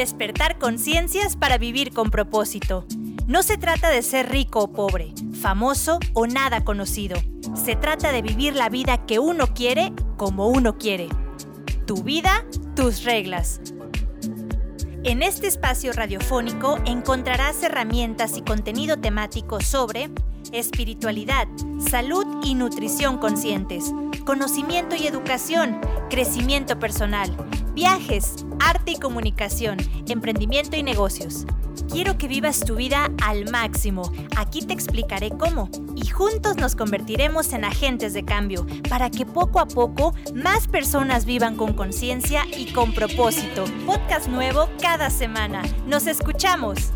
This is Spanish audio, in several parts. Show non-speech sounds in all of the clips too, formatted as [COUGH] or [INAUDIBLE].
Despertar conciencias para vivir con propósito. No se trata de ser rico o pobre, famoso o nada conocido. Se trata de vivir la vida que uno quiere como uno quiere. Tu vida, tus reglas. En este espacio radiofónico encontrarás herramientas y contenido temático sobre espiritualidad, salud y nutrición conscientes, conocimiento y educación, crecimiento personal, viajes, arte y comunicación, emprendimiento y negocios. Quiero que vivas tu vida al máximo. Aquí te explicaré cómo. Y juntos nos convertiremos en agentes de cambio para que poco a poco más personas vivan con conciencia y con propósito. Podcast nuevo cada semana. Nos escuchamos.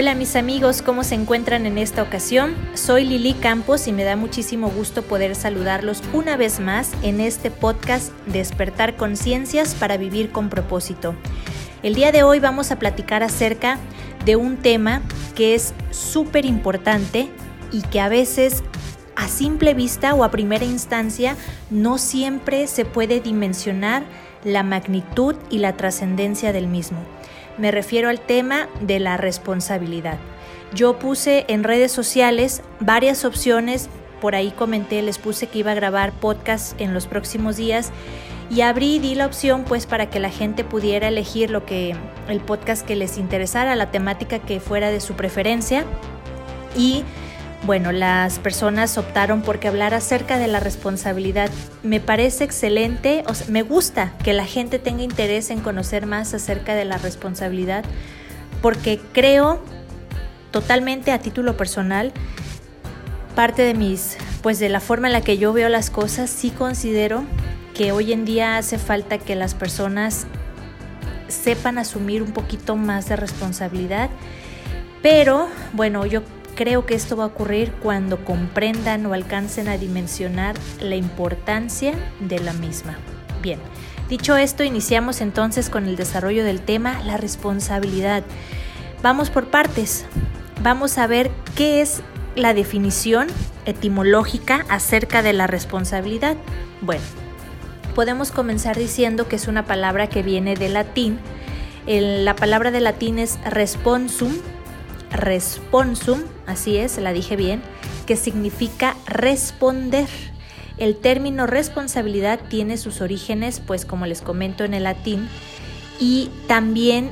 Hola mis amigos, ¿cómo se encuentran en esta ocasión? Soy Lili Campos y me da muchísimo gusto poder saludarlos una vez más en este podcast Despertar Conciencias para Vivir con propósito. El día de hoy vamos a platicar acerca de un tema que es súper importante y que a veces a simple vista o a primera instancia no siempre se puede dimensionar la magnitud y la trascendencia del mismo. Me refiero al tema de la responsabilidad. Yo puse en redes sociales varias opciones, por ahí comenté, les puse que iba a grabar podcast en los próximos días y abrí di la opción pues para que la gente pudiera elegir lo que el podcast que les interesara, la temática que fuera de su preferencia y bueno, las personas optaron por que hablar acerca de la responsabilidad. Me parece excelente, me gusta que la gente tenga interés en conocer más acerca de la responsabilidad, porque creo totalmente a título personal, parte de mis, pues de la forma en la que yo veo las cosas, sí considero que hoy en día hace falta que las personas sepan asumir un poquito más de responsabilidad. Pero bueno, yo Creo que esto va a ocurrir cuando comprendan o alcancen a dimensionar la importancia de la misma. Bien, dicho esto, iniciamos entonces con el desarrollo del tema, la responsabilidad. Vamos por partes. Vamos a ver qué es la definición etimológica acerca de la responsabilidad. Bueno, podemos comenzar diciendo que es una palabra que viene del latín. la palabra de latín es responsum, responsum, así es, la dije bien, que significa responder. El término responsabilidad tiene sus orígenes, pues como les comento en el latín, y también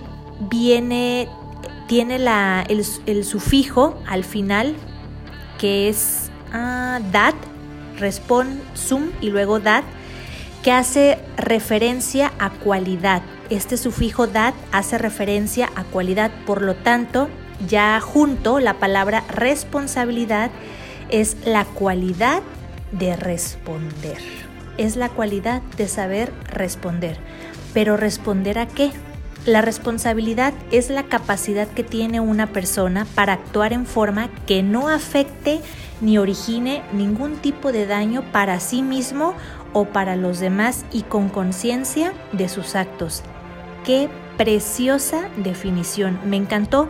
viene, tiene la, el, sufijo al final, que es uh, dat, responsum y luego dat, que hace referencia a cualidad. Este sufijo dat hace referencia a cualidad, por lo tanto, ya junto, la palabra responsabilidad es la cualidad de responder. Es la cualidad de saber responder. Pero responder a qué? La responsabilidad es la capacidad que tiene una persona para actuar en forma que no afecte ni origine ningún tipo de daño para sí mismo o para los demás y con conciencia de sus actos. Qué preciosa definición. Me encantó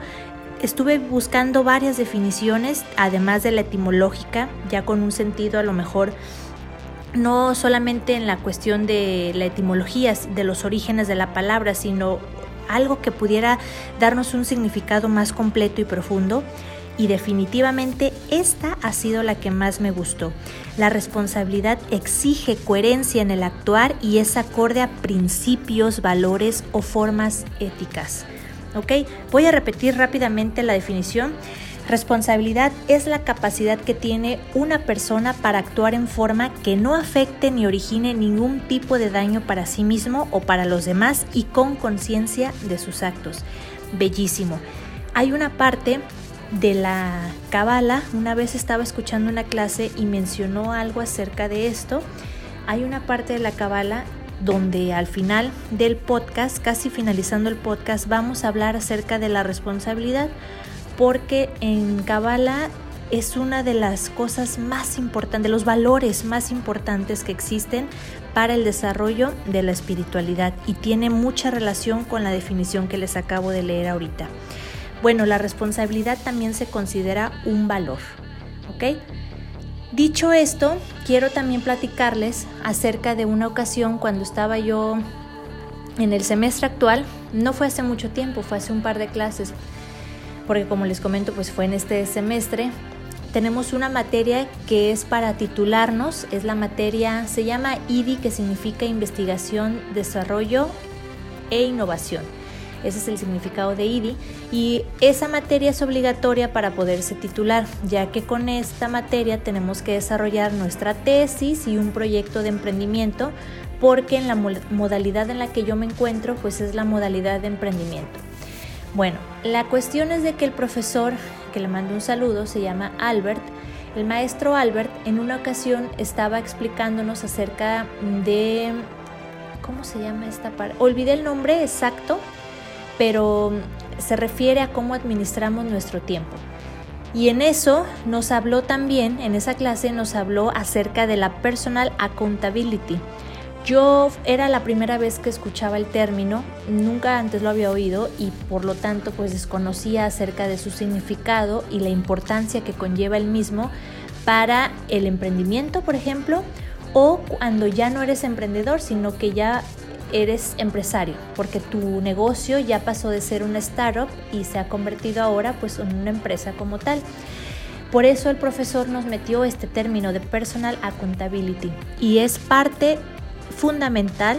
Estuve buscando varias definiciones, además de la etimológica, ya con un sentido a lo mejor no solamente en la cuestión de la etimología, de los orígenes de la palabra, sino algo que pudiera darnos un significado más completo y profundo. Y definitivamente esta ha sido la que más me gustó. La responsabilidad exige coherencia en el actuar y es acorde a principios, valores o formas éticas. ¿Ok? Voy a repetir rápidamente la definición. Responsabilidad es la capacidad que tiene una persona para actuar en forma que no afecte ni origine ningún tipo de daño para sí mismo o para los demás y con conciencia de sus actos. Bellísimo. Hay una parte de la Kabbalah. Una vez estaba escuchando una clase y mencionó algo acerca de esto. Hay una parte de la Kabbalah donde al final del podcast, casi finalizando el podcast, vamos a hablar acerca de la responsabilidad, porque en Kabbalah es una de las cosas más importantes, de los valores más importantes que existen para el desarrollo de la espiritualidad y tiene mucha relación con la definición que les acabo de leer ahorita. Bueno, la responsabilidad también se considera un valor, ¿ok? Dicho esto, quiero también platicarles acerca de una ocasión cuando estaba yo en el semestre actual, no fue hace mucho tiempo, fue hace un par de clases, porque como les comento, pues fue en este semestre. Tenemos una materia que es para titularnos, es la materia, se llama IDI, que significa Investigación, Desarrollo e Innovación. Ese es el significado de IDI. Y esa materia es obligatoria para poderse titular, ya que con esta materia tenemos que desarrollar nuestra tesis y un proyecto de emprendimiento, porque en la modalidad en la que yo me encuentro, pues es la modalidad de emprendimiento. Bueno, la cuestión es de que el profesor, que le mando un saludo, se llama Albert. El maestro Albert en una ocasión estaba explicándonos acerca de... ¿Cómo se llama esta parte? Olvidé el nombre exacto, pero se refiere a cómo administramos nuestro tiempo. Y en eso nos habló también, en esa clase nos habló acerca de la personal accountability. Yo era la primera vez que escuchaba el término, nunca antes lo había oído y por lo tanto pues desconocía acerca de su significado y la importancia que conlleva el mismo para el emprendimiento, por ejemplo, o cuando ya no eres emprendedor, sino que ya eres empresario, porque tu negocio ya pasó de ser una startup y se ha convertido ahora pues en una empresa como tal. Por eso el profesor nos metió este término de personal accountability y es parte fundamental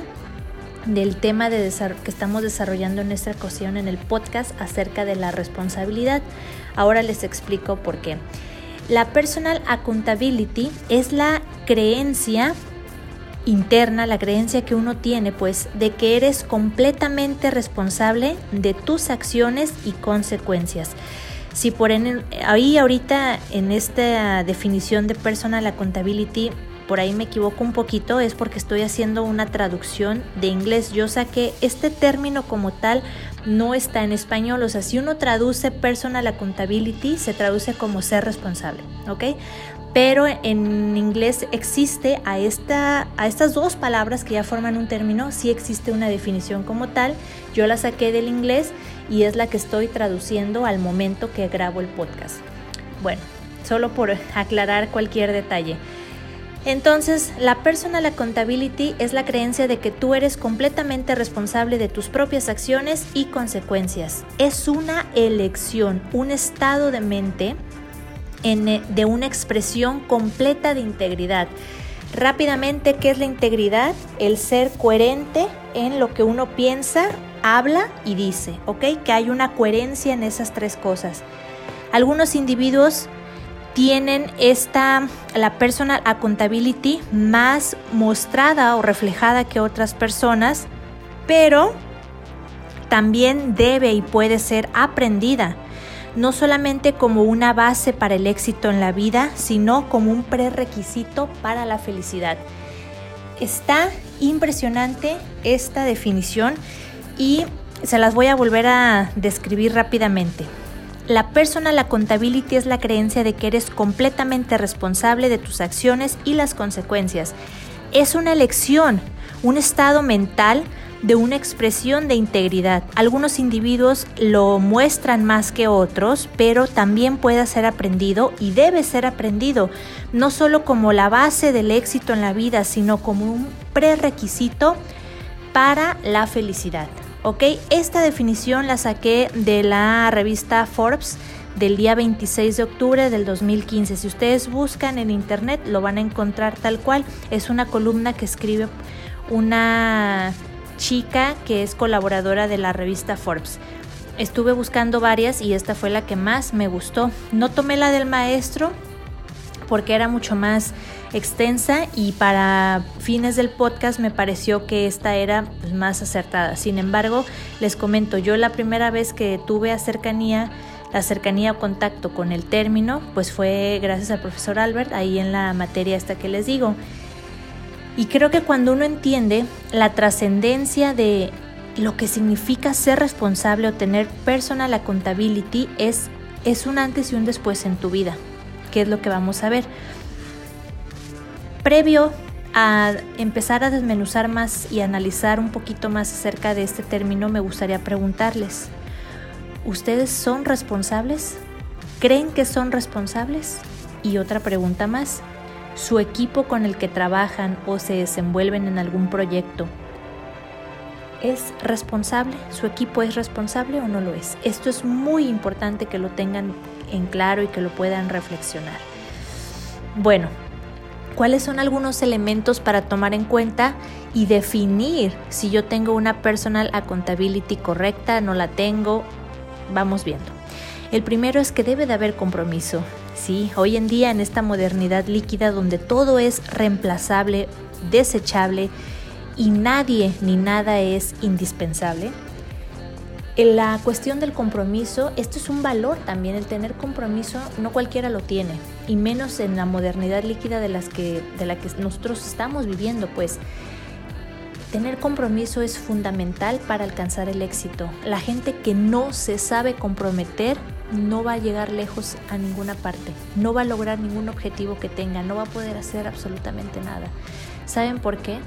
del tema de que estamos desarrollando en esta ocasión en el podcast acerca de la responsabilidad. Ahora les explico por qué. La personal accountability es la creencia interna, la creencia que uno tiene, pues, de que eres completamente responsable de tus acciones y consecuencias. Si por ahí ahorita en esta definición de personal accountability por ahí me equivoco un poquito es porque estoy haciendo una traducción de inglés. Yo que este término como tal no está en español, o sea, si uno traduce personal accountability se traduce como ser responsable, ¿ok? Pero en inglés existe a, esta, a estas dos palabras que ya forman un término, sí existe una definición como tal. Yo la saqué del inglés y es la que estoy traduciendo al momento que grabo el podcast. Bueno, solo por aclarar cualquier detalle. Entonces, la personal accountability es la creencia de que tú eres completamente responsable de tus propias acciones y consecuencias. Es una elección, un estado de mente eh, de una expresión completa de integridad. Rápidamente, ¿qué es la integridad? El ser coherente en lo que uno piensa, habla y dice, ¿ok? Que hay una coherencia en esas tres cosas. Algunos individuos tienen esta, la personal accountability más mostrada o reflejada que otras personas, pero también debe y puede ser aprendida no solamente como una base para el éxito en la vida, sino como un prerequisito para la felicidad. Está impresionante esta definición y se las voy a volver a describir rápidamente. La personal accountability es la creencia de que eres completamente responsable de tus acciones y las consecuencias. Es una elección, un estado mental de una expresión de integridad. Algunos individuos lo muestran más que otros, pero también puede ser aprendido y debe ser aprendido, no solo como la base del éxito en la vida, sino como un prerequisito para la felicidad. ¿Ok? Esta definición la saqué de la revista Forbes del día 26 de octubre del 2015. Si ustedes buscan en internet lo van a encontrar tal cual. Es una columna que escribe una chica que es colaboradora de la revista Forbes. Estuve buscando varias y esta fue la que más me gustó. No tomé la del maestro porque era mucho más extensa y para fines del podcast me pareció que esta era pues, más acertada. Sin embargo, les comento, yo la primera vez que tuve a cercanía La cercanía o contacto con el término, pues fue gracias al profesor Albert, ahí en la materia esta que les digo. Y creo que cuando uno entiende la trascendencia de lo que significa ser responsable o tener personal accountability es, es un antes y un después en tu vida, que es lo que vamos a ver. Previo a empezar a desmenuzar más y analizar un poquito más acerca de este término, me gustaría preguntarles, ¿ustedes son responsables? ¿Creen que son responsables? Y otra pregunta más, ¿su equipo con el que trabajan o se desenvuelven en algún proyecto es responsable? ¿Su equipo es responsable o no lo es? Esto es muy importante que lo tengan en claro y que lo puedan reflexionar. Bueno, cuáles son algunos elementos para tomar en cuenta y definir si yo tengo una personal accountability correcta, no la tengo, vamos viendo. El primero es que debe de haber compromiso. Sí, hoy en día en esta modernidad líquida donde todo es reemplazable, desechable y nadie ni nada es indispensable, en la cuestión del compromiso, esto es un valor también, el tener compromiso no cualquiera lo tiene, y menos en la modernidad líquida de, la que nosotros estamos viviendo, pues tener compromiso es fundamental para alcanzar el éxito. La gente que no se sabe comprometer no va a llegar lejos a ninguna parte, no va a lograr ningún objetivo que tenga, no va a poder hacer absolutamente nada. ¿Saben por qué?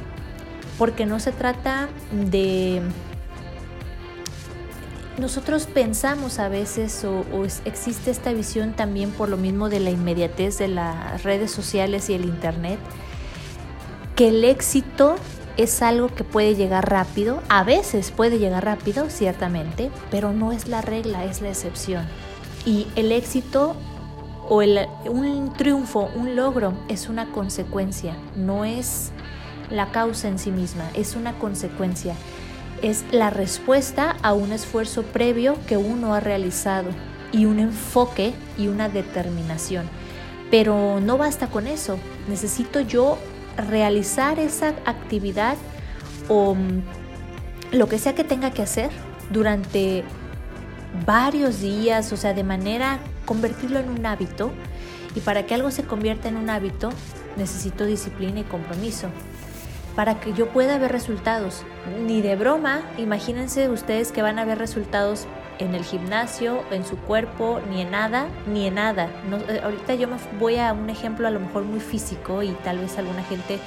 Porque no se trata de nosotros pensamos a veces o, existe esta visión también por lo mismo de la inmediatez de las redes sociales y el internet, que el éxito es algo que puede llegar rápido, a veces puede llegar rápido, ciertamente, pero no es la regla, es la excepción. Y el éxito o un triunfo, un logro es una consecuencia, no es la causa en sí misma, es una consecuencia es la respuesta a un esfuerzo previo que uno ha realizado y un enfoque y una determinación. Pero no basta con eso, necesito yo realizar esa actividad o mm, lo que sea que tenga que hacer durante varios días, o sea, de manera convertirlo en un hábito. Y para que algo se convierta en un hábito, necesito disciplina y compromiso para que yo pueda ver resultados. Ni de broma, imagínense ustedes que van a ver resultados en el gimnasio, en su cuerpo, ni en nada, ni en nada. Eh, ahorita yo me voy a un ejemplo a lo mejor muy físico y tal vez alguna gente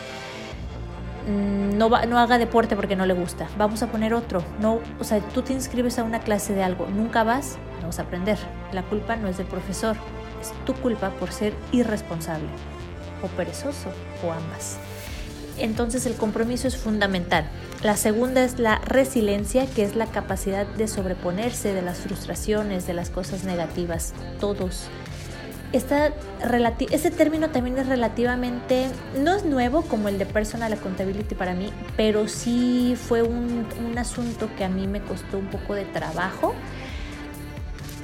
mm, no, no haga deporte porque no le gusta. Vamos a poner otro. No, o sea, tú te inscribes a una clase de algo, nunca vas, vamos a aprender. La culpa no es del profesor, es tu culpa por ser irresponsable o perezoso o ambas. Entonces el compromiso es fundamental. La segunda es la resiliencia, que es la capacidad de sobreponerse de las frustraciones, de las cosas negativas, todos. Ese término también es relativamente, no es nuevo como el de personal accountability para mí, pero sí fue un, asunto que a mí me costó un poco de trabajo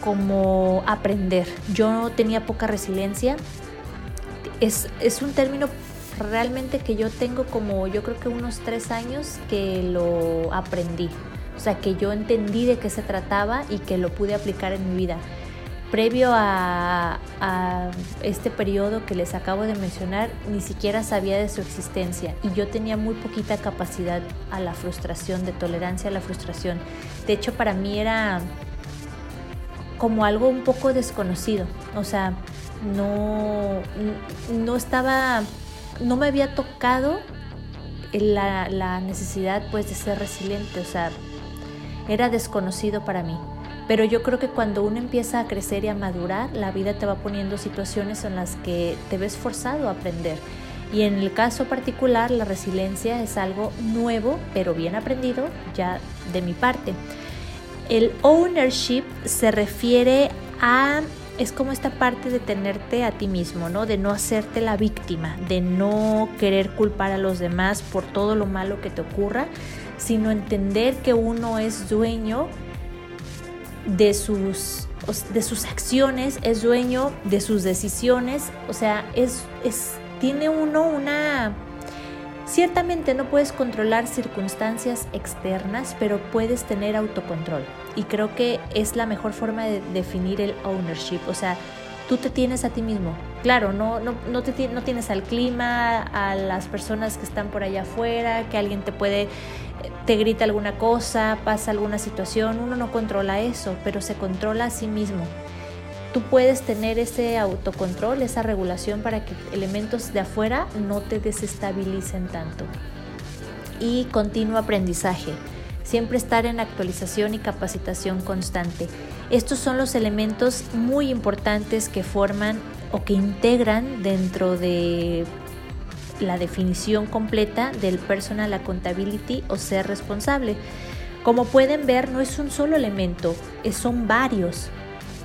como aprender. Yo tenía poca resiliencia. Es, es un término realmente que yo tengo como yo creo que unos tres años que lo aprendí. O sea, que yo entendí de qué se trataba y que lo pude aplicar en mi vida. Previo a, este periodo que les acabo de mencionar, ni siquiera sabía de su existencia y yo tenía muy poquita capacidad a la frustración, de tolerancia a la frustración. De hecho, para mí era como algo un poco desconocido. O sea, no, no estaba no me había tocado la, necesidad pues de ser resiliente, o sea, era desconocido para mí. Pero yo creo que cuando uno empieza a crecer y a madurar, la vida te va poniendo situaciones en las que te ves forzado a aprender. Y en el caso particular, la resiliencia es algo nuevo, pero bien aprendido ya de mi parte. El ownership se refiere a es como esta parte de tenerte a ti mismo, ¿no? De no hacerte la víctima, de no querer culpar a los demás por todo lo malo que te ocurra, sino entender que uno es dueño de sus, de sus acciones, es dueño de sus decisiones, o sea, es, es, tiene uno una Ciertamente no puedes controlar circunstancias externas, pero puedes tener autocontrol. Y creo que es la mejor forma de definir el ownership. O sea, tú te tienes a ti mismo. Claro, no, no, no, te, no tienes al clima, a las personas que están por allá afuera, que alguien te puede, te grita alguna cosa, pasa alguna situación. Uno no controla eso, pero se controla a sí mismo tú puedes tener ese autocontrol, esa regulación para que elementos de afuera no te desestabilicen tanto. Y continuo aprendizaje, siempre estar en actualización y capacitación constante. Estos son los elementos muy importantes que forman o que integran dentro de la definición completa del personal accountability o ser responsable. Como pueden ver, no es un solo elemento, son varios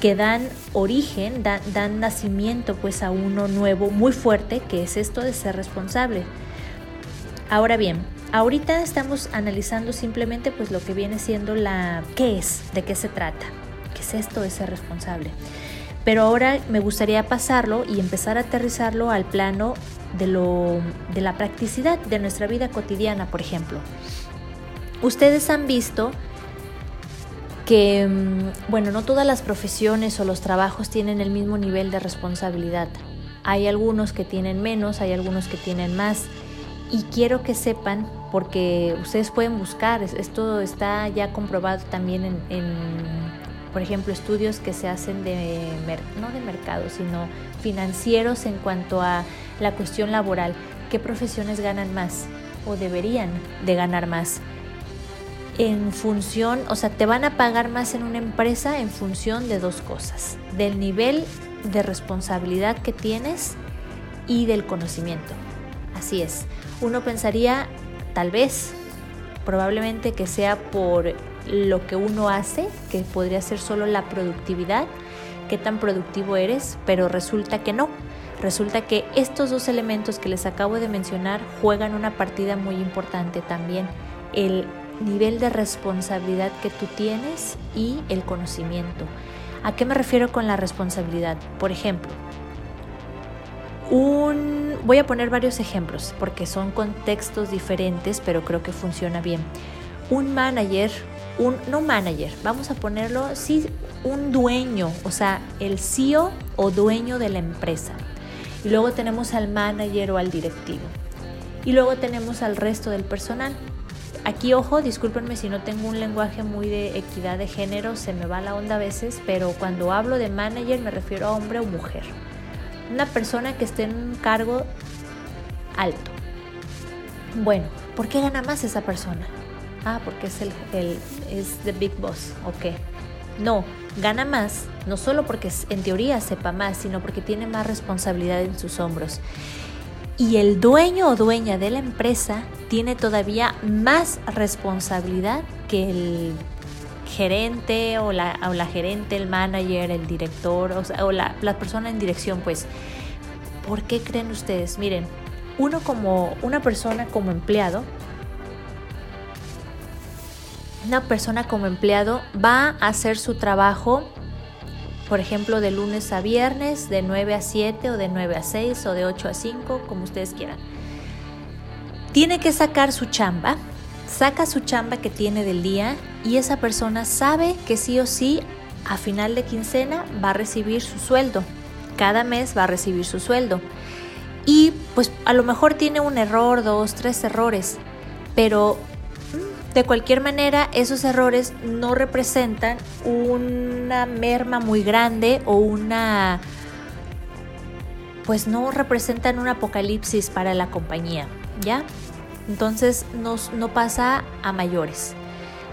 que dan origen, dan nacimiento pues a uno nuevo muy fuerte, que es esto de ser responsable. Ahora bien, ahorita estamos analizando simplemente pues lo que viene siendo la qué es, de qué se trata, qué es esto de ser responsable. Pero ahora me gustaría pasarlo y empezar a aterrizarlo al plano de, lo, de la practicidad de nuestra vida cotidiana, por ejemplo. Ustedes han visto que, mm, bueno, no todas las profesiones o los trabajos tienen el mismo nivel de responsabilidad. Hay algunos que tienen menos, hay algunos que tienen más. Y quiero que sepan, porque ustedes pueden buscar, esto está ya comprobado también en, por ejemplo, estudios que se hacen de, no de mercado, sino financieros en cuanto a la cuestión laboral. ¿Qué profesiones ganan más o deberían de ganar más? en función, o sea, te van a pagar más en una empresa en función de dos cosas, del nivel de responsabilidad que tienes y del conocimiento. Así es, uno pensaría tal vez, probablemente que sea por lo que uno hace, que podría ser solo la productividad, qué tan productivo eres, pero resulta que no. Resulta que estos dos elementos que les acabo de mencionar juegan una partida muy importante también. El nivel de responsabilidad que tú tienes y el conocimiento. ¿A qué me refiero con la responsabilidad? Por ejemplo, un, voy a poner varios ejemplos porque son contextos diferentes, pero creo que funciona bien. Un manager, un no manager, vamos a ponerlo, sí, un dueño, o sea, el CEO o dueño de la empresa. Y luego tenemos al manager o al directivo. Y luego tenemos al resto del personal. Aquí, ojo, discúlpenme si no tengo un lenguaje muy de equidad de género, se me va la onda a veces, pero cuando hablo de manager me refiero a hombre o mujer. Una persona que esté en un cargo alto. Bueno, ¿por qué gana más esa persona? Ah, porque es el, el es the big boss, ok. No, gana más, no solo porque en teoría sepa más, sino porque tiene más responsabilidad en sus hombros y el dueño o dueña de la empresa tiene todavía más responsabilidad que el gerente o la, o la gerente, el manager, el director o, la, la, persona en dirección, pues. ¿Por qué creen ustedes? Miren, uno como una persona como empleado, una persona como empleado va a hacer su trabajo por ejemplo, de lunes a viernes, de 9 a 7 o de 9 a 6 o de 8 a 5, como ustedes quieran. Tiene que sacar su chamba, saca su chamba que tiene del día y esa persona sabe que sí o sí a final de quincena va a recibir su sueldo. Cada mes va a recibir su sueldo. Y pues a lo mejor tiene un error, dos, tres errores, pero de cualquier manera, esos errores no representan una merma muy grande o una... pues no representan un apocalipsis para la compañía, ¿ya? Entonces no pasa a mayores.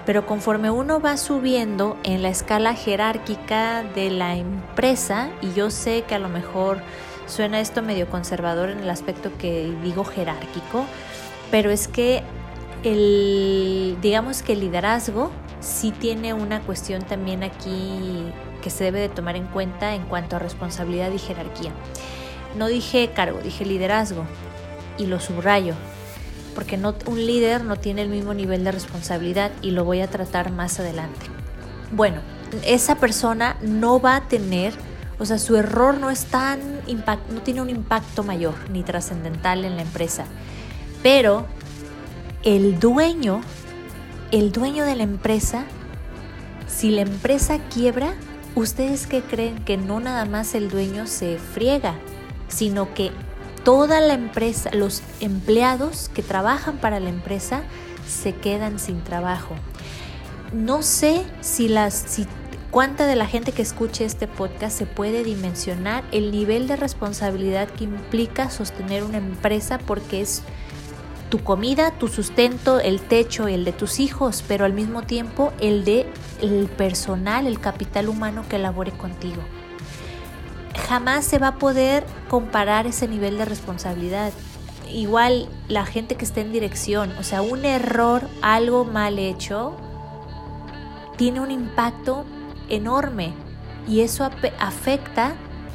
Pero conforme uno va subiendo en la escala jerárquica de la empresa, y yo sé que a lo mejor suena esto medio conservador en el aspecto que digo jerárquico, pero es que el, digamos que el liderazgo sí tiene una cuestión también aquí que se debe de tomar en cuenta en cuanto a responsabilidad y jerarquía. No dije cargo, dije liderazgo y lo subrayo, porque un líder no tiene el mismo nivel de responsabilidad y lo voy a tratar más adelante. Bueno, esa persona no va a tener, o sea, su error no es tan no tiene un impacto mayor ni trascendental en la empresa Pero el dueño, el dueño de la empresa, si la empresa quiebra, ¿ustedes qué creen? Que no nada más el dueño se friega, sino que toda la empresa, los empleados que trabajan para la empresa, se quedan sin trabajo. No sé si las, cuánta de la gente que escuche este podcast se puede dimensionar el nivel de responsabilidad que implica sostener una empresa porque es tu comida, tu sustento, el techo, el de tus hijos, pero al mismo tiempo el de el personal, el capital humano que labore contigo. Jamás se va a poder comparar ese nivel de responsabilidad. Igual la gente que está en dirección, o sea, un error, algo mal hecho, tiene un impacto enorme y eso afecta,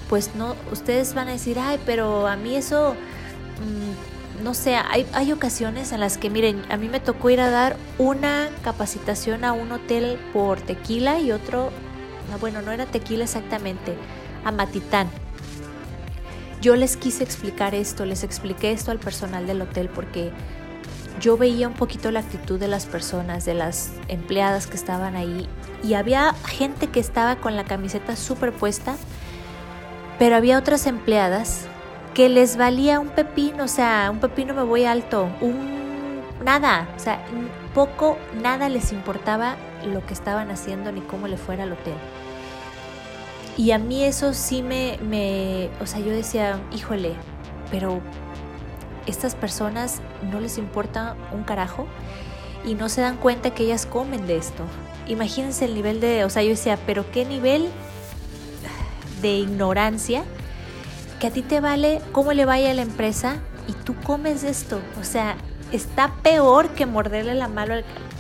pues no, ustedes van a decir, ay, pero a mí eso, mm, no sé, hay, hay ocasiones en las que, miren, a mí me tocó ir a dar una capacitación a un hotel por tequila y otro, bueno, no era tequila exactamente, Matitán. Yo les quise explicar esto, les expliqué esto al personal del hotel porque yo veía un poquito la actitud de las personas, de las empleadas que estaban ahí y había gente que estaba con la camiseta superpuesta, pero había otras empleadas que les valía un pepino, o sea, un pepino me voy alto, un nada, o sea, poco, nada les importaba lo que estaban haciendo ni cómo le fuera al hotel. Y a mí eso sí me, me, o sea, yo decía, híjole, pero estas personas no les importa un carajo y no se dan cuenta que ellas comen de esto. Imagínense el nivel de, o sea, yo decía, pero qué nivel de ignorancia que a ti te vale cómo le vaya a la empresa y tú comes esto. O sea, está peor que morderle la mano,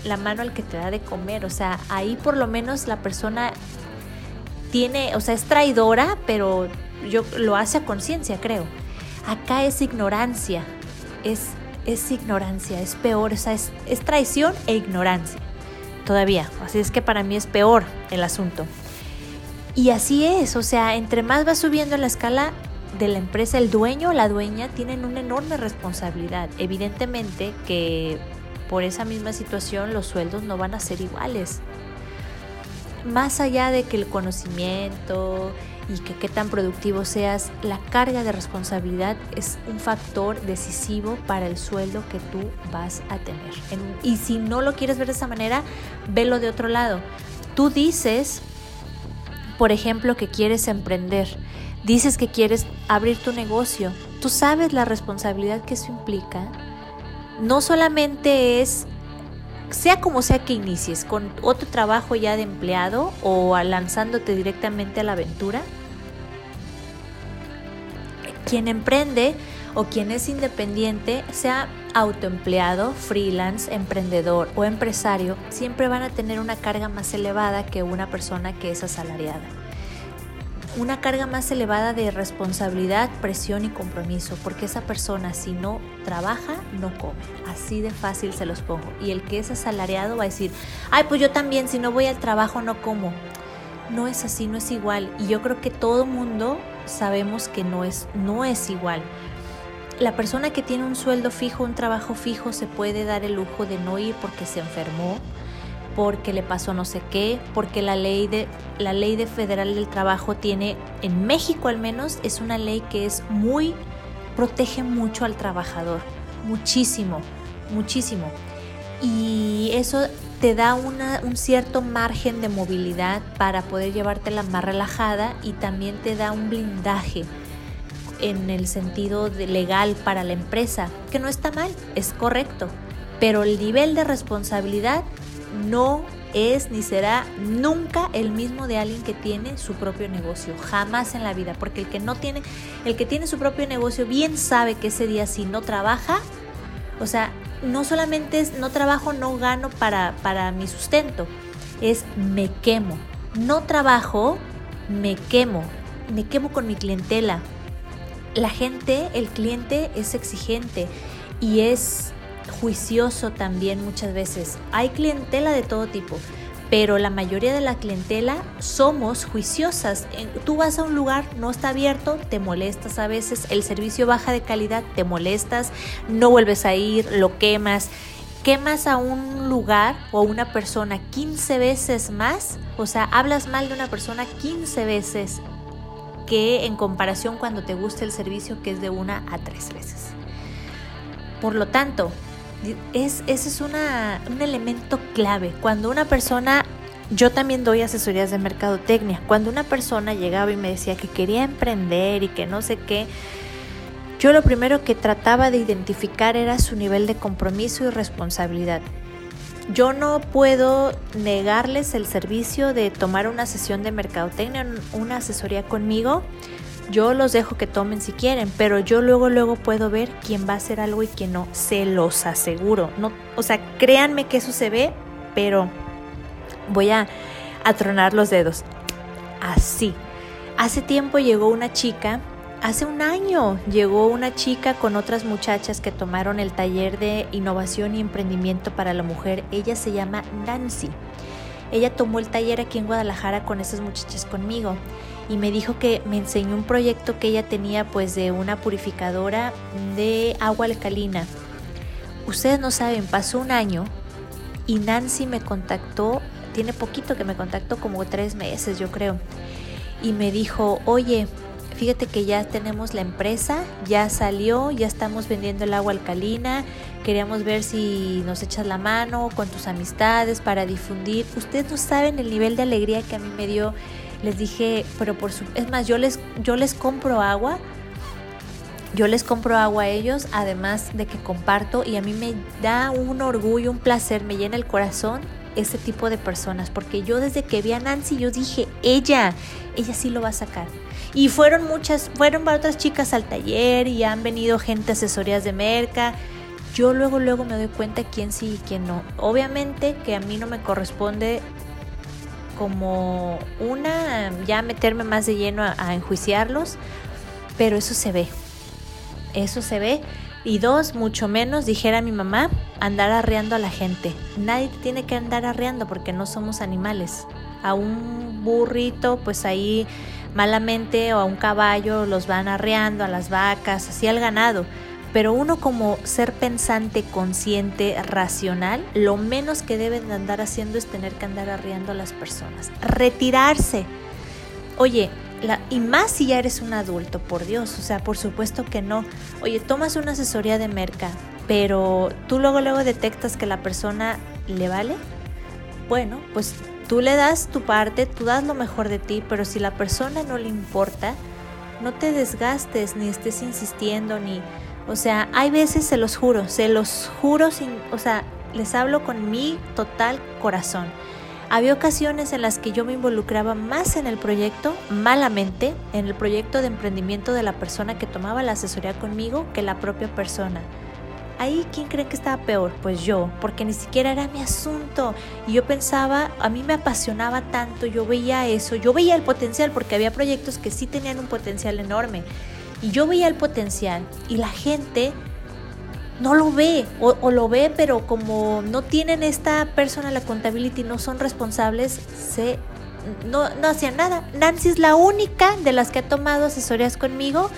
la mano al que te da de comer. O sea, ahí por lo menos la persona tiene, o sea, es traidora, pero yo lo hace a conciencia, creo. Acá es ignorancia, es, es ignorancia, es peor, o sea, es, es traición e ignorancia todavía. Así es que para mí es peor el asunto. Y así es, o sea, entre más va subiendo en la escala de la empresa, el dueño o la dueña tienen una enorme responsabilidad. Evidentemente que por esa misma situación los sueldos no van a ser iguales. Más allá de que el conocimiento y que qué tan productivo seas, la carga de responsabilidad es un factor decisivo para el sueldo que tú vas a tener. y si no lo quieres ver de esa manera, velo de otro lado. Tú dices, por ejemplo, que quieres emprender, dices que quieres abrir tu negocio, tú sabes la responsabilidad que eso implica. No solamente es sea como sea que inicies, con otro trabajo ya de empleado o lanzándote directamente a la aventura, quien emprende o quien es independiente, sea autoempleado, freelance, emprendedor o empresario, siempre van a tener una carga más elevada que una persona que es asalariada. Una carga más elevada de responsabilidad, presión y compromiso, porque esa persona si no trabaja, no come. Así de fácil se los pongo. Y el que es asalariado va a decir, ay, pues yo también, si no voy al trabajo, no como. No es así, no es igual. Y yo creo que todo mundo sabemos que no es, no es igual. La persona que tiene un sueldo fijo, un trabajo fijo, se puede dar el lujo de no ir porque se enfermó, porque le pasó no sé qué, porque la ley de la ley de federal del trabajo tiene en México al menos es una ley que es muy protege mucho al trabajador, muchísimo, muchísimo. Y eso te da un cierto margen de movilidad para poder llevártela más relajada y también te da un blindaje en el sentido legal para la empresa, que no está mal, es correcto, pero el nivel de responsabilidad no es ni será nunca el mismo de alguien que tiene su propio negocio, jamás en la vida, porque el que no tiene, el que tiene su propio negocio bien sabe que ese día si no trabaja, o sea, no solamente es no trabajo, no gano para, para mi sustento, es me quemo. No trabajo, me quemo. Me quemo con mi clientela. La gente, el cliente es exigente y es juicioso también muchas veces. Hay clientela de todo tipo, pero la mayoría de la clientela somos juiciosas. Tú vas a un lugar, no está abierto, te molestas a veces, el servicio baja de calidad, te molestas, no vuelves a ir, lo quemas. Quemas a un lugar o a una persona 15 veces más, o sea, hablas mal de una persona 15 veces que en comparación cuando te gusta el servicio que es de una a tres veces. Por lo tanto, es, ese es un elemento clave. Cuando una persona, yo también doy asesorías de mercadotecnia, cuando una persona llegaba y me decía que quería emprender y que no sé qué, yo lo primero que trataba de identificar era su nivel de compromiso y responsabilidad. Yo no puedo negarles el servicio de tomar una sesión de mercadotecnia, una asesoría conmigo, yo los dejo que tomen si quieren, pero yo luego luego puedo ver quién va a hacer algo y quién no, se los aseguro. No, o sea, créanme que eso se ve, pero voy a, a tronar los dedos. Así. Hace tiempo llegó una chica, hace un año llegó una chica con otras muchachas que tomaron el taller de innovación y emprendimiento para la mujer. Ella se llama Nancy. Ella tomó el taller aquí en Guadalajara con esas muchachas conmigo y me dijo que me enseñó un proyecto que ella tenía pues de una purificadora de agua alcalina. Ustedes no saben, pasó un año y Nancy me contactó, tiene poquito que me contactó, como tres meses yo creo, y me dijo, oye, fíjate que ya tenemos la empresa, ya salió, ya estamos vendiendo el agua alcalina, queríamos ver si nos echas la mano con tus amistades para difundir. Ustedes no saben el nivel de alegría que a mí me dio les dije, pero por su... Es más, yo les, yo les compro agua. Yo les compro agua a ellos, además de que comparto y a mí me da un orgullo, un placer, me llena el corazón ese tipo de personas, porque yo desde que vi a Nancy yo dije, ella, ella sí lo va a sacar. Y fueron muchas, fueron otras chicas al taller y han venido gente asesorías de merca. Yo luego, luego me doy cuenta quién sí y quién no. Obviamente que a mí no me corresponde como una, ya meterme más de lleno a, enjuiciarlos, pero eso se ve, eso se ve. Y dos, mucho menos, dijera mi mamá, andar arreando a la gente. Nadie tiene que andar arreando porque no somos animales. A un burrito, pues ahí malamente, o a un caballo los van arreando, a las vacas, así al ganado pero uno como ser pensante, consciente, racional, lo menos que deben de andar haciendo es tener que andar arriando a las personas. Retirarse. Oye, y más si ya eres un adulto, por Dios, o sea, por supuesto que no. Oye, tomas una asesoría de merca, pero tú luego luego detectas que la persona le vale. Bueno, pues tú le das tu parte, tú das lo mejor de ti, pero si la persona no le importa, no te desgastes ni estés insistiendo ni o sea, hay veces, se los juro, se los juro, sin, o sea, les hablo con mi total corazón. Había ocasiones en las que yo me involucraba más en el proyecto, malamente, en el proyecto de emprendimiento de la persona que tomaba la asesoría conmigo que la propia persona. Ahí, ¿quién cree que estaba peor? Pues yo, porque ni siquiera era mi asunto. Y yo pensaba, a mí me apasionaba tanto, yo veía eso, yo veía el potencial, porque había proyectos que sí tenían un potencial enorme. Y yo veía el potencial y la gente no lo ve o, lo ve, pero como no tienen esta personal accountability, no son responsables, se, no, no hacían nada. Nancy es la única de las que ha tomado asesorías conmigo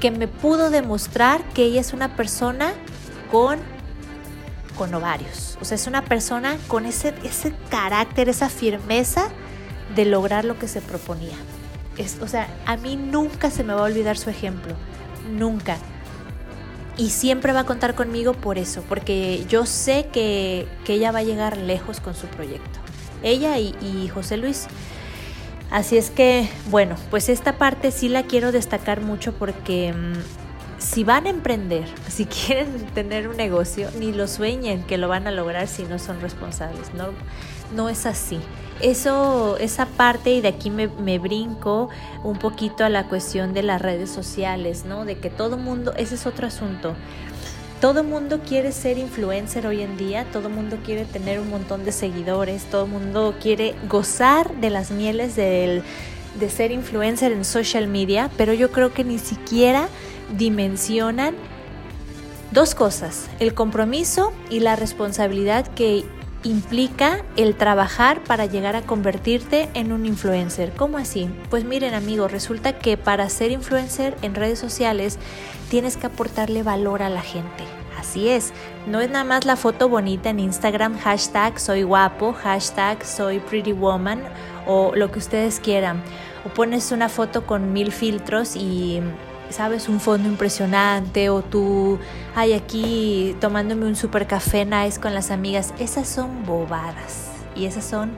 que me pudo demostrar que ella es una persona con, con ovarios. O sea, es una persona con ese, ese carácter, esa firmeza de lograr lo que se proponía o sea, a mí nunca se me va a olvidar su ejemplo, nunca. Y siempre va a contar conmigo por eso, porque yo sé que, ella va a llegar lejos con su proyecto. Ella y, José Luis. Así es que, bueno, pues esta parte sí la quiero destacar mucho porque mm, si van a emprender, [LAUGHS] si quieren tener un negocio, ni lo sueñen que lo van a lograr si no son responsables. No, no es así. Eso, esa parte, y de aquí me, brinco un poquito a la cuestión de las redes sociales, ¿no? De que todo mundo, ese es otro asunto. Todo mundo quiere ser influencer hoy en día, todo mundo quiere tener un montón de seguidores, todo mundo quiere gozar de las mieles del, de ser influencer en social media, pero yo creo que ni siquiera dimensionan dos cosas, el compromiso y la responsabilidad que implica el trabajar para llegar a convertirte en un influencer. ¿Cómo así? Pues miren amigos, resulta que para ser influencer en redes sociales tienes que aportarle valor a la gente. Así es, no es nada más la foto bonita en Instagram, hashtag soy guapo, hashtag soy pretty woman o lo que ustedes quieran. O pones una foto con mil filtros y sabes, un fondo impresionante o tú, hay aquí tomándome un super café nice con las amigas, esas son bobadas y esas son,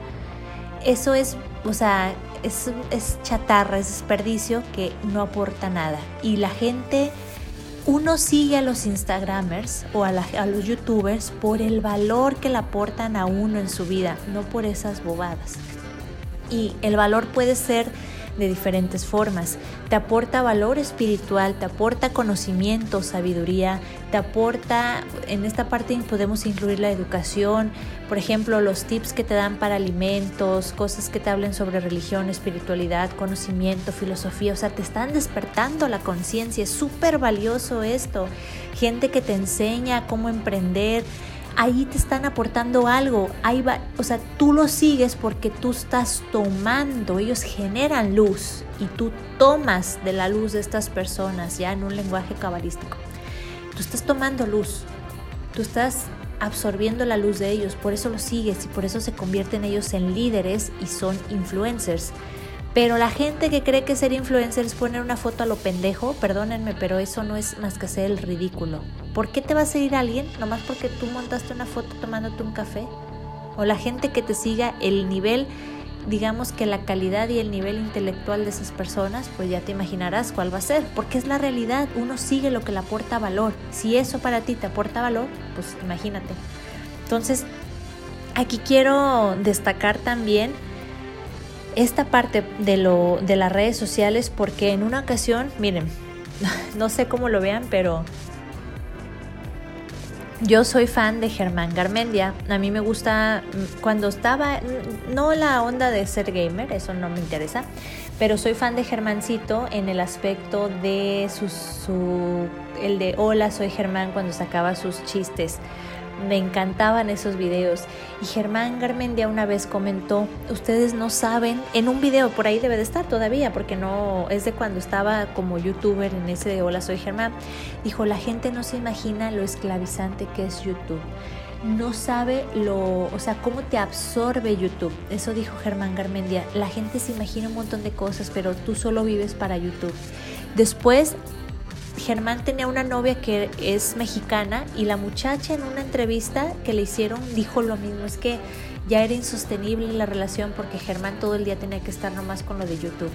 eso es, o sea, es, es chatarra, es desperdicio que no aporta nada. Y la gente, uno sigue a los Instagramers o a, a los YouTubers por el valor que le aportan a uno en su vida, no por esas bobadas. Y el valor puede ser de diferentes formas. Te aporta valor espiritual, te aporta conocimiento, sabiduría, te aporta, en esta parte podemos incluir la educación, por ejemplo, los tips que te dan para alimentos, cosas que te hablen sobre religión, espiritualidad, conocimiento, filosofía, o sea, te están despertando la conciencia, es súper valioso esto. Gente que te enseña cómo emprender, ahí te están aportando algo. Ahí va, o sea, tú lo sigues porque tú estás tomando, ellos generan luz y tú tomas de la luz de estas personas, ya en un lenguaje cabalístico. Tú estás tomando luz, tú estás absorbiendo la luz de ellos, por eso lo sigues y por eso se convierten ellos en líderes y son influencers. Pero la gente que cree que ser influencer es poner una foto a lo pendejo, perdónenme, pero eso no es más que hacer el ridículo. ¿Por qué te va a seguir alguien nomás porque tú montaste una foto tomándote un café? O la gente que te siga, el nivel, digamos que la calidad y el nivel intelectual de esas personas, pues ya te imaginarás cuál va a ser, porque es la realidad, uno sigue lo que le aporta valor. Si eso para ti te aporta valor, pues imagínate. Entonces, aquí quiero destacar también esta parte de, lo, de las redes sociales porque en una ocasión, miren, [LAUGHS] no sé cómo lo vean, pero yo soy fan de Germán Garmendia. A mí me gusta mm, cuando estaba, no la onda de ser gamer, eso no me interesa, pero soy fan de Germancito en el aspecto de su, su el de hola, soy Germán cuando sacaba sus chistes me encantaban esos videos. Y Germán Garmendia una vez comentó, ustedes no saben, en un video por ahí debe de estar todavía, porque no es de cuando estaba como youtuber en ese de Hola Soy Germán, dijo, la gente no se imagina lo esclavizante que es YouTube. No sabe lo, o sea, cómo te absorbe YouTube. Eso dijo Germán Garmendia. La gente se imagina un montón de cosas, pero tú solo vives para YouTube. Después Germán tenía una novia que es mexicana y la muchacha en una entrevista que le hicieron dijo lo mismo, es que ya era insostenible la relación porque Germán todo el día tenía que estar nomás con lo de YouTube.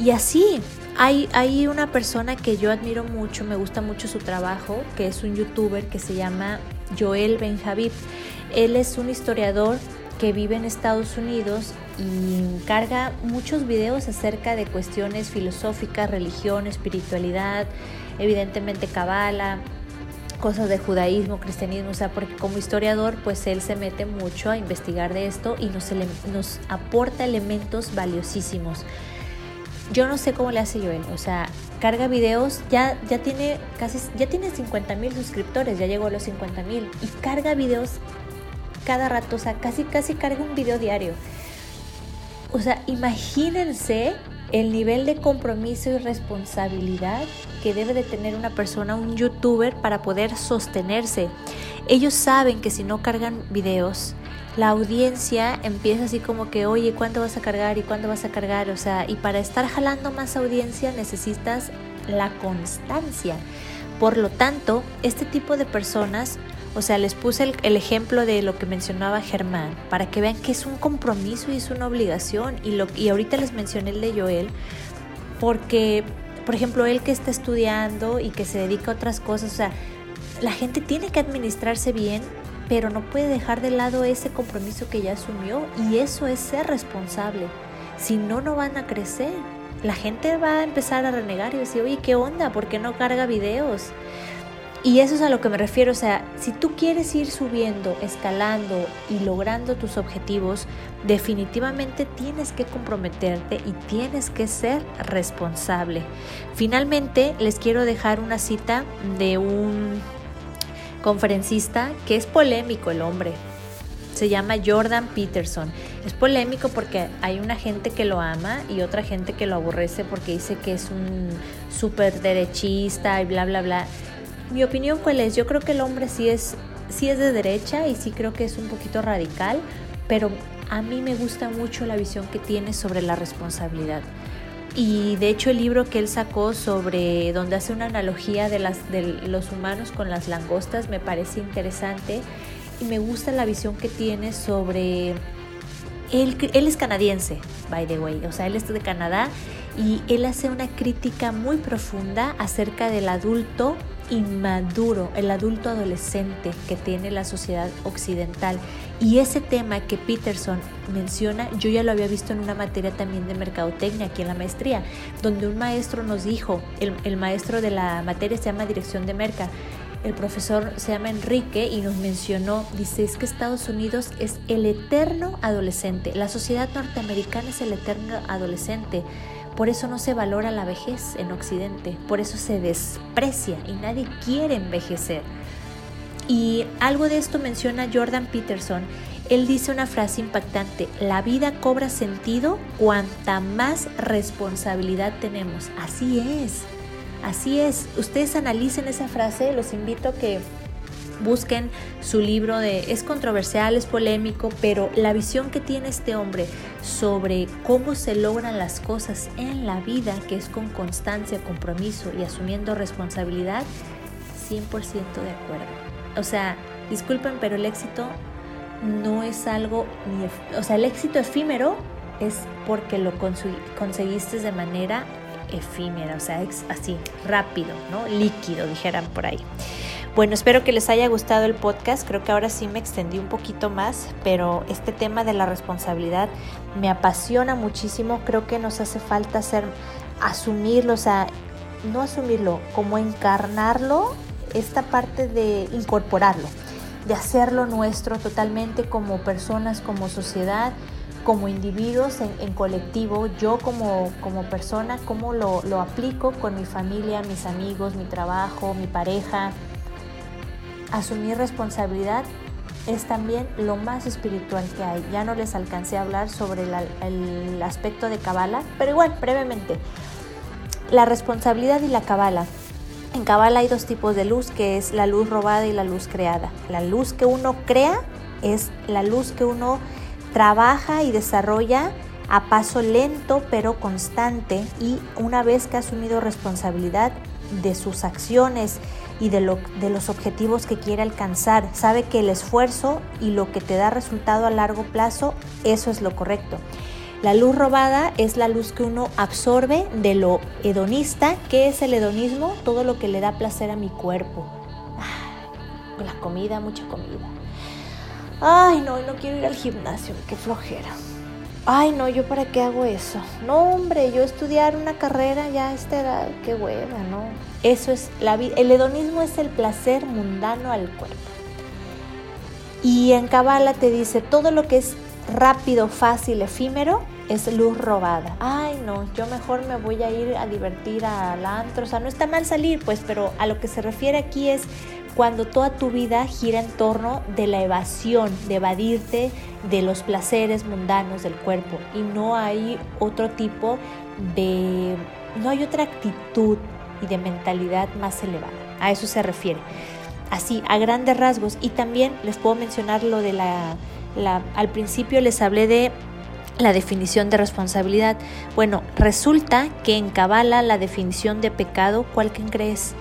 Y así, hay, hay una persona que yo admiro mucho, me gusta mucho su trabajo, que es un youtuber que se llama Joel Benjavib. Él es un historiador que vive en Estados Unidos y carga muchos videos acerca de cuestiones filosóficas, religión, espiritualidad, evidentemente cabala, cosas de judaísmo, cristianismo, o sea, porque como historiador, pues él se mete mucho a investigar de esto y nos, nos aporta elementos valiosísimos. Yo no sé cómo le hace Joel, o sea, carga videos, ya, ya tiene casi, ya tiene 50 mil suscriptores, ya llegó a los 50 mil y carga videos cada rato, o sea, casi, casi carga un video diario. O sea, imagínense el nivel de compromiso y responsabilidad que debe de tener una persona, un youtuber, para poder sostenerse. Ellos saben que si no cargan videos, la audiencia empieza así como que, oye, ¿cuánto vas a cargar y cuándo vas a cargar? O sea, y para estar jalando más audiencia necesitas la constancia. Por lo tanto, este tipo de personas o sea, les puse el, ejemplo de lo que mencionaba Germán, para que vean que es un compromiso y es una obligación. Y, lo, y ahorita les mencioné el de Joel, porque, por ejemplo, él que está estudiando y que se dedica a otras cosas, o sea, la gente tiene que administrarse bien, pero no puede dejar de lado ese compromiso que ya asumió y eso es ser responsable. Si no, no van a crecer. La gente va a empezar a renegar y decir, oye, ¿qué onda? ¿Por qué no carga videos? Y eso es a lo que me refiero, o sea, si tú quieres ir subiendo, escalando y logrando tus objetivos, definitivamente tienes que comprometerte y tienes que ser responsable. Finalmente, les quiero dejar una cita de un conferencista que es polémico el hombre. Se llama Jordan Peterson. Es polémico porque hay una gente que lo ama y otra gente que lo aborrece porque dice que es un súper derechista y bla, bla, bla. Mi opinión cuál es? Yo creo que el hombre sí es, sí es de derecha y sí creo que es un poquito radical, pero a mí me gusta mucho la visión que tiene sobre la responsabilidad. Y de hecho el libro que él sacó sobre donde hace una analogía de, los humanos con las langostas me parece interesante y me gusta la visión que tiene sobre... Él, él es canadiense, by the way, o sea, él es de Canadá y él hace una crítica muy profunda acerca del adulto inmaduro, el adulto adolescente que tiene la sociedad occidental. Y ese tema que Peterson menciona, yo ya lo había visto en una materia también de mercadotecnia aquí en la maestría, donde un maestro nos dijo, el, el maestro de la materia se llama Dirección de Merca, el profesor se llama Enrique y nos mencionó, dice, es que Estados Unidos es el eterno adolescente, la sociedad norteamericana es el eterno adolescente. Por eso no se valora la vejez en Occidente, por eso se desprecia y nadie quiere envejecer. Y algo de esto menciona Jordan Peterson. Él dice una frase impactante, la vida cobra sentido cuanta más responsabilidad tenemos. Así es, así es. Ustedes analicen esa frase, los invito a que busquen su libro de es controversial, es polémico, pero la visión que tiene este hombre sobre cómo se logran las cosas en la vida, que es con constancia, compromiso y asumiendo responsabilidad, 100% de acuerdo. O sea, disculpen, pero el éxito no es algo, o sea, el éxito efímero es porque lo conseguiste de manera efímera, o sea, así, rápido, ¿no? Líquido, dijeran por ahí. Bueno, espero que les haya gustado el podcast. Creo que ahora sí me extendí un poquito más, pero este tema de la responsabilidad me apasiona muchísimo. Creo que nos hace falta hacer, asumirlo, o sea, no asumirlo, como encarnarlo, esta parte de incorporarlo, de hacerlo nuestro totalmente como personas, como sociedad como individuos en, colectivo, yo como, como persona, cómo lo, lo aplico con mi familia, mis amigos, mi trabajo, mi pareja, asumir responsabilidad es también lo más espiritual que hay. Ya no les alcancé a hablar sobre el aspecto de Kabbalah, pero igual, brevemente. La responsabilidad y la Kabbalah. En Kabbalah hay dos tipos de luz, que es la luz robada y la luz creada. La luz que uno crea es la luz que uno trabaja y desarrolla a paso lento pero constante y una vez que ha asumido responsabilidad de sus acciones, y de, lo, de los objetivos que quiere alcanzar. Sabe que el esfuerzo y lo que te da resultado a largo plazo, eso es lo correcto. La luz robada es la luz que uno absorbe de lo hedonista. ¿Qué es el hedonismo? Todo lo que le da placer a mi cuerpo. Ah, la comida, mucha comida. Ay, no, no quiero ir al gimnasio, qué flojera. Ay, no, yo para qué hago eso. No, hombre, yo estudiar una carrera ya a esta edad, qué hueva, ¿no? Eso es la vida. El hedonismo es el placer mundano al cuerpo. Y en Kabbalah te dice todo lo que es rápido, fácil, efímero es luz robada. Ay, no, yo mejor me voy a ir a divertir al antro. O sea, no está mal salir, pues, pero a lo que se refiere aquí es cuando toda tu vida gira en torno de la evasión, de evadirte de los placeres mundanos del cuerpo y no hay otro tipo de, no hay otra actitud y de mentalidad más elevada. A eso se refiere. Así, a grandes rasgos. Y también les puedo mencionar lo de la, al principio les hablé de la definición de responsabilidad. Bueno, resulta que en Kabbalah la definición de pecado, ¿cuál que crees?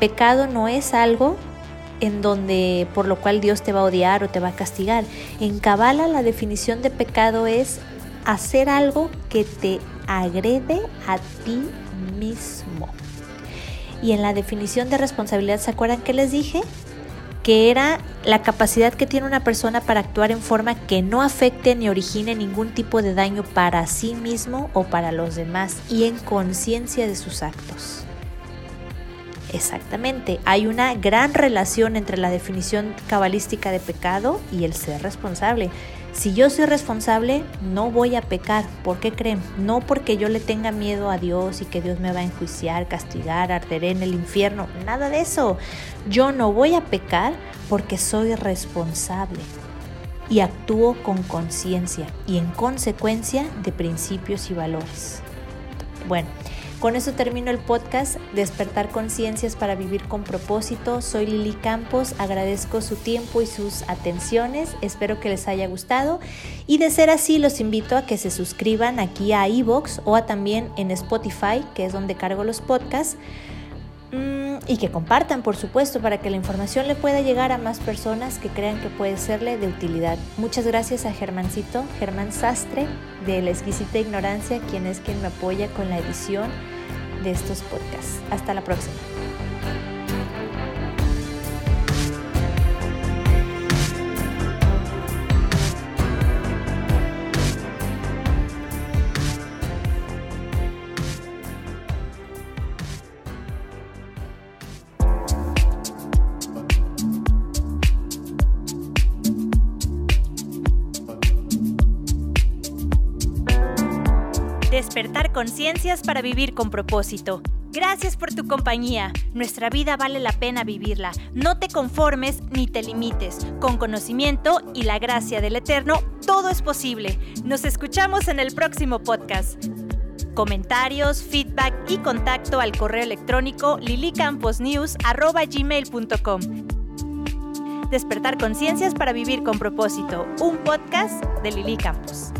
Pecado no es algo en donde por lo cual Dios te va a odiar o te va a castigar. En Kabbalah la definición de pecado es hacer algo que te agrede a ti mismo. Y en la definición de responsabilidad, ¿se acuerdan que les dije? Que era la capacidad que tiene una persona para actuar en forma que no afecte ni origine ningún tipo de daño para sí mismo o para los demás y en conciencia de sus actos. Exactamente, hay una gran relación entre la definición cabalística de pecado y el ser responsable. Si yo soy responsable, no voy a pecar. ¿Por qué creen? No porque yo le tenga miedo a Dios y que Dios me va a enjuiciar, castigar, arderé en el infierno. Nada de eso. Yo no voy a pecar porque soy responsable. y actúo con conciencia y en consecuencia de principios y valores. Bueno, con eso termino el podcast Despertar Conciencias para Vivir con propósito. Soy Lili Campos, agradezco su tiempo y sus atenciones, espero que les haya gustado y de ser así los invito a que se suscriban aquí a iVoox o a también en Spotify, que es donde cargo los podcasts y que compartan, por supuesto, para que la información le pueda llegar a más personas que crean que puede serle de utilidad. Muchas gracias a Germancito, Germán Sastre, de La Exquisita Ignorancia, quien es quien me apoya con la edición de estos podcasts. Hasta la próxima. Conciencias para vivir con propósito. Gracias por tu compañía. Nuestra vida vale la pena vivirla. No te conformes ni te limites. Con conocimiento y la gracia del Eterno, todo es posible. Nos escuchamos en el próximo podcast. Comentarios, feedback y contacto al correo electrónico lilicamposnews.gmail.com Despertar conciencias para vivir con propósito. Un podcast de Lili Campos.